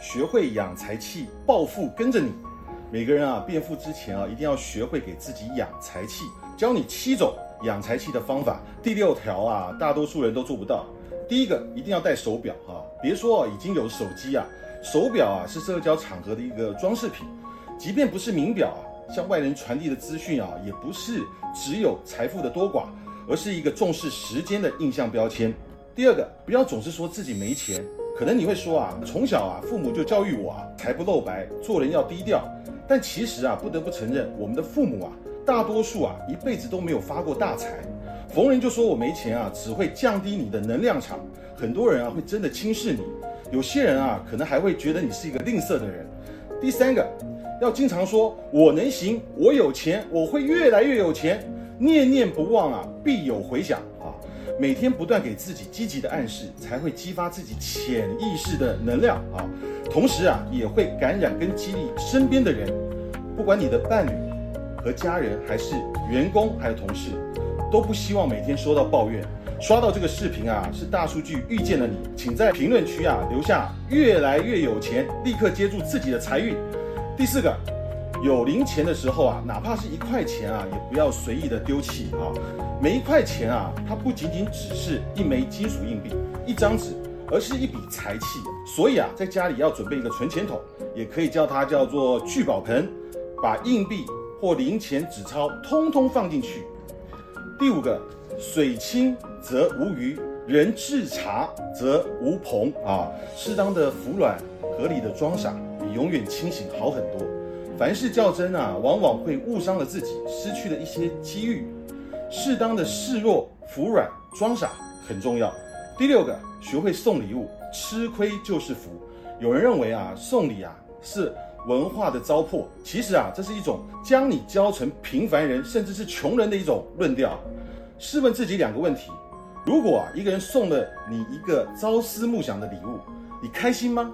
学会养财气，暴富跟着你。每个人啊，变富之前啊，一定要学会给自己养财气。教你七种养财气的方法，第六条啊，大多数人都做不到。第一个，一定要戴手表哈，别说已经有手机啊，手表啊是社交场合的一个装饰品，即便不是名表啊，向外人传递的资讯啊，也不是只有财富的多寡，而是一个重视时间的印象标签。第二个，不要总是说自己没钱，可能你会说啊，从小啊，父母就教育我啊，财不露白，做人要低调。但其实啊，不得不承认，我们的父母啊，大多数啊，一辈子都没有发过大财。逢人就说我没钱啊，只会降低你的能量场。很多人啊，会真的轻视你。有些人啊，可能还会觉得你是一个吝啬的人。第三个，要经常说我能行，我有钱，我会越来越有钱，念念不忘啊，必有回响。每天不断给自己积极的暗示，才会激发自己潜意识的能量啊。同时啊，也会感染跟激励身边的人，不管你的伴侣和家人，还是员工，还有同事，都不希望每天收到抱怨。刷到这个视频啊，是大数据遇见了你，请在评论区啊留下越来越有钱，立刻接住自己的财运。第四个，有零钱的时候啊，哪怕是一块钱啊，也不要随意的丢弃啊。每一块钱啊，它不仅仅只是一枚金属硬币，一张纸。而是一笔财气，所以啊，在家里要准备一个存钱筒，也可以叫它叫做聚宝盆，把硬币或零钱、纸钞通通放进去。第五个，水清则无鱼，人至察则无朋啊。适当的服软，合理的装傻，比永远清醒好很多。凡事较真啊，往往会误伤了自己，失去了一些机遇。适当的示弱、服软、装傻很重要。第六个，学会送礼物，吃亏就是福。有人认为啊，送礼啊是文化的糟粕，其实啊，这是一种将你教成平凡人，甚至是穷人的一种论调。试问自己两个问题：如果啊一个人送了你一个朝思暮想的礼物，你开心吗？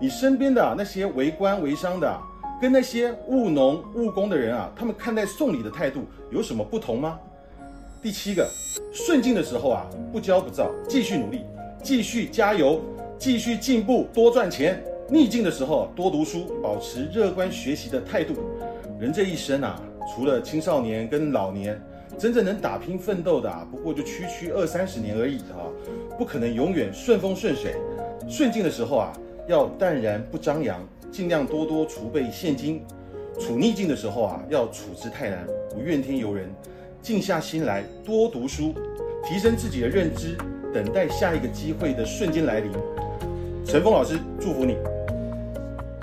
你身边的那些为官为商的，跟那些务农务工的人啊，他们看待送礼的态度有什么不同吗？第七个，顺境的时候啊，不骄不躁，继续努力，继续加油，继续进步，多赚钱；逆境的时候，多读书，保持乐观学习的态度。人这一生啊，除了青少年跟老年，真正能打拼奋斗的啊，不过就区区二三十年而已啊，不可能永远顺风顺水。顺境的时候啊，要淡然不张扬，尽量多多储备现金；处逆境的时候啊，要处之泰然，不怨天尤人。静下心来，多读书，提升自己的认知，等待下一个机会的瞬间来临。陈峰老师祝福你。